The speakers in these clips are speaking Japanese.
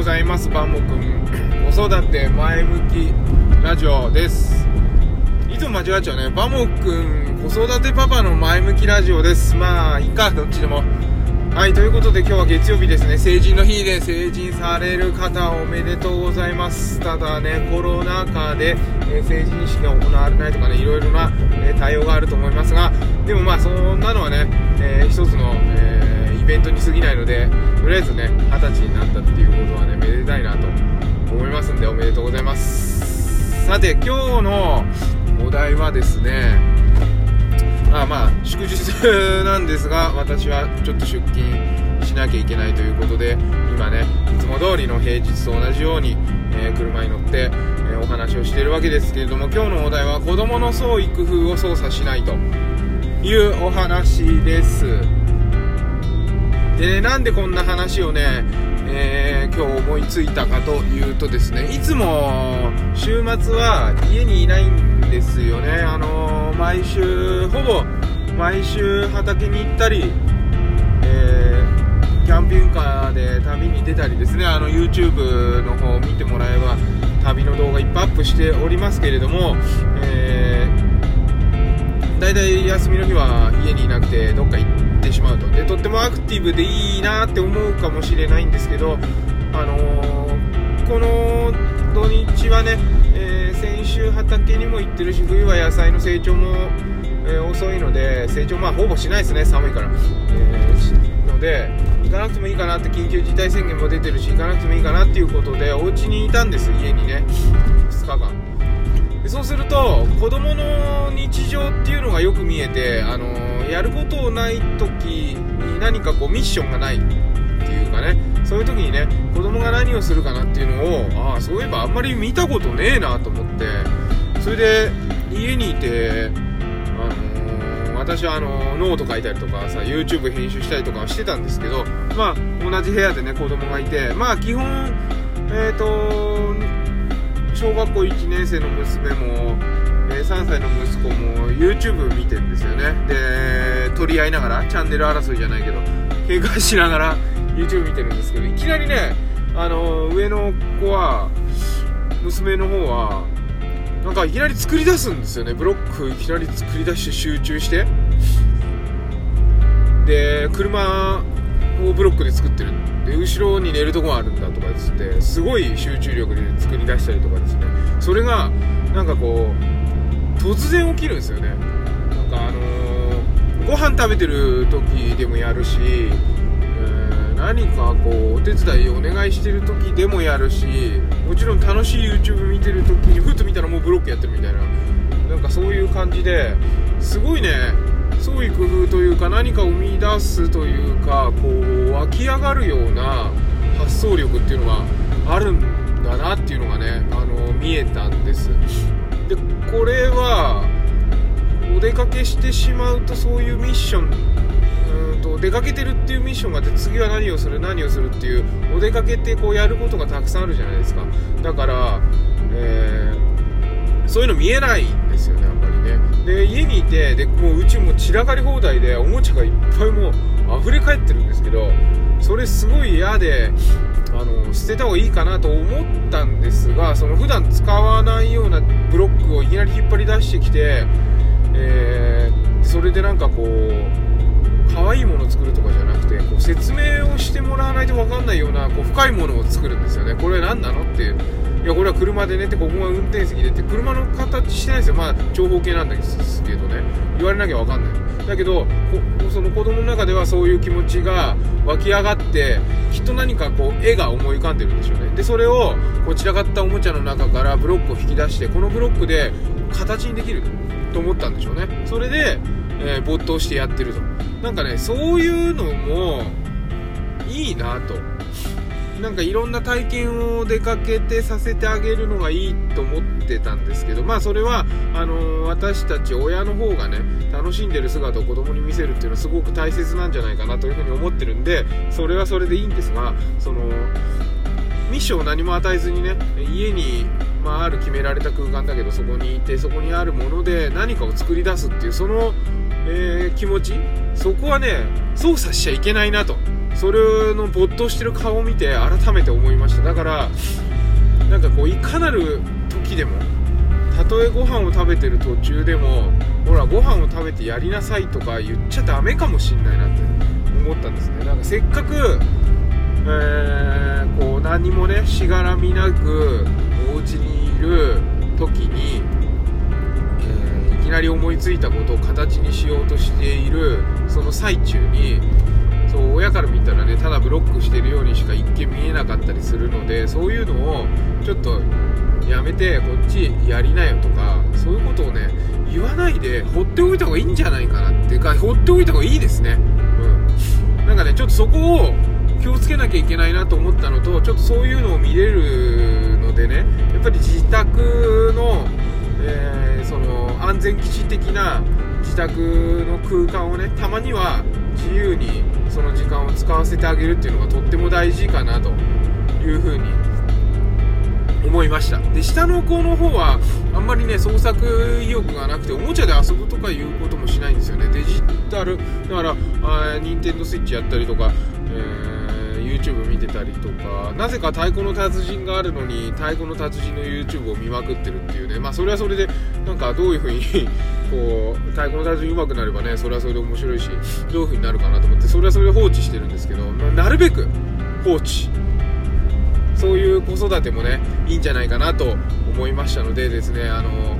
ございます。バンモくん子育て前向きラジオです。いつも間違っちゃうね。バモくん子育てパパの前向きラジオです。まあいいかどっちでも。はいということで今日は月曜日ですね。成人の日で成人される方おめでとうございます。ただねコロナ禍で、え、成人式が行われないとかねいろいろな、え、対応があると思いますが。でもまあそんなのはね、えー、一つの、えイベントに過ぎないのでとりあえずね二十歳になったっていうことはねめでたいなと思いますんでおめでとうございます。さて今日のお題はですねまあまあ祝日なんですが私はちょっと出勤しなきゃいけないということで今ねいつも通りの平日と同じように、えー、車に乗って、えー、お話をしているわけですけれども今日のお題は子供の創意工夫を操作しないというお話です。で、なんでこんな話をね、えー、今日思いついたかというとですねいつも週末は家にいないんですよね。あのー、毎週ほぼ毎週畑に行ったり、えー、キャンピングカーで旅に出たりですね。あの YouTube の方を見てもらえば旅の動画いっぱいアップしておりますけれども、えー、だいたい休みの日は家にいなくてどっか行ってってしまうと。でとってもアクティブでいいなって思うかもしれないんですけど、あのー、この土日はね、えー、先週畑にも行ってるし冬は野菜の成長も、えー、遅いので成長まあほぼしないですね寒いから、えー、ので行かなくてもいいかなって緊急事態宣言も出てるし行かなくてもいいかなっていうことでお家にいたんです家にね。2日間。そうすると子供の日常っていうのがよく見えて、あの、やることない時に何かこうミッションがないっていうかねそういう時にね子供が何をするかなっていうのをああそういえばあんまり見たことねえなと思ってそれで家にいて、あのー、私はあのノート書いたりとかさ YouTube 編集したりとかしてたんですけどまあ同じ部屋でね子供がいてまあ基本えっ、と小学校1年生の娘も、え、3歳の息子も YouTube 見てるんですよね。で取り合いながらチャンネル争いじゃないけど喧嘩しながら YouTube 見てるんですけどいきなりねあの上の子は娘の方はなんかいきなり作り出すんですよね。ブロックいきなり作り出して集中して。で車をブロックで作ってる。で後ろに寝るとこがあるんだとかつってすごい集中力で作り出したりとかですね。それがなんかこう突然起きるんですよね。なんかあのー、ご飯食べてる時でもやるし、えー、何かこうお手伝いお願いしてる時でもやるしもちろん楽しい YouTube 見てる時にふっと見たらもうブロックやってるみたいななんかそういう感じですごいね創意工夫というか何かを生み出すというかき上がるような発想力っていうのがあるんだなっていうのがねあの見えたんです。でこれはお出かけしてしまうとそういうミッションうんと出かけてるっていうミッションがあって次は何をする何をするっていうお出かけってこうやることがたくさんあるじゃないですか。だから、えー、そういうの見えないんですよねあんまり。ねで家にいてでもううちも散らかり放題でおもちゃがいっぱいもう溢れ返ってるんですけどそれすごい嫌であの捨てた方がいいかなと思ったんですがその普段使わないようなブロックをいきなり引っ張り出してきて、えー、それでなんかこう可愛いものを作るとかじゃなくてこう説明をしてもらわないと分かんないようなこう深いものを作るんですよね。これ何なのっていういやこれは車で寝てここが運転席でって車の形してないですよ。まあ長方形なんですけどね。言われなきゃ分かんない。だけどその子供の中ではそういう気持ちが湧き上がってきっと何かこう絵が思い浮かんでるんでしょうね。でそれをこちらかったおもちゃの中からブロックを引き出してこのブロックで形にできると思ったんでしょうね。それで、えー、没頭してやってると。なんかねそういうのもいいなと。なんかいろんな体験を出かけてさせてあげるのがいいと思ってたんですけど、まあそれは、あの、私たち親の方がね、楽しんでる姿を子供に見せるっていうのはすごく大切なんじゃないかなというふうに思ってるんで、それはそれでいいんですが、その、ミッションを何も与えずにね、家に、まあ、ある決められた空間だけどそこにいて、そこにあるもので何かを作り出すっていう、その、えー、気持ち、そこはね、操作しちゃいけないなと。それの没頭してる顔を見て改めて思いました。だからなんかこういかなる時でもたとえご飯を食べてる途中でもほらご飯を食べてやりなさいとか言っちゃダメかもしんないなって思ったんですね。なんかせっかく、えー、こう何もねしがらみなくお家にいる時に、えー、いきなり思いついたことを形にしようとしているその最中にそう親から見たらねただブロックしてるようにしか一見見えなかったりするのでそういうのをちょっとやめてこっちやりなよとかそういうことをね言わないで放っておいた方がいいんじゃないかなっていうか放っておいた方がいいですね。うん。なんかねちょっとそこを気をつけなきゃいけないなと思ったのとちょっとそういうのを見れるのでねやっぱり自宅の、えー、その安全基地的な自宅の空間をねたまには自由にその時間を使わせてあげるっていうのがとっても大事かなというふうに思いました。で下の子の方はあんまりね創作意欲がなくておもちゃで遊ぶとかいうこともしないんですよね。デジタルだからあ任天堂スイッチやったりとか、えー、YouTube 見てたりとかなぜか太鼓の達人があるのに太鼓の達人の YouTube を見まくってるっていうね。まあそれはそれでなんかどういう風にこう太鼓の達人上手くなればねそれはそれで面白いしどういう風になるかなと思ってそれはそれで放置してるんですけど、まあ、なるべく放置。そういう子育てもねいいんじゃないかなと思いましたのでですねあの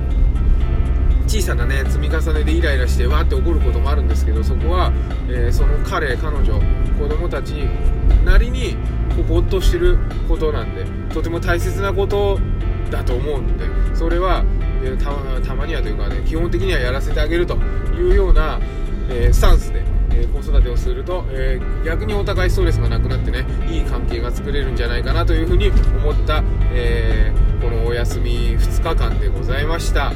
小さなね積み重ねでイライラしてわーって怒ることもあるんですけどそこは、えー、その彼彼女子供たちなりにこうぼっとしてることなんでとても大切なことだと思うんでそれはえたたまにはというかね基本的にはやらせてあげるというような、えー、スタンスで、えー、子育てをすると、え、逆にお互いストレスがなくなってねいい関係が作れるんじゃないかなというふうに思った、えこのお休み2日間でございました。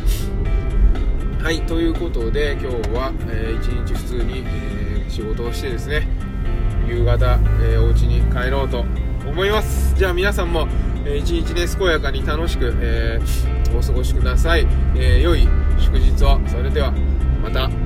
はいということで今日は、えー、1日普通に、え仕事をしてですね夕方、えー、お家に帰ろうと思います。じゃあ皆さんもえ一日ね健やかに楽しく、えー、お過ごしください、えー、良い祝日を。それではまた。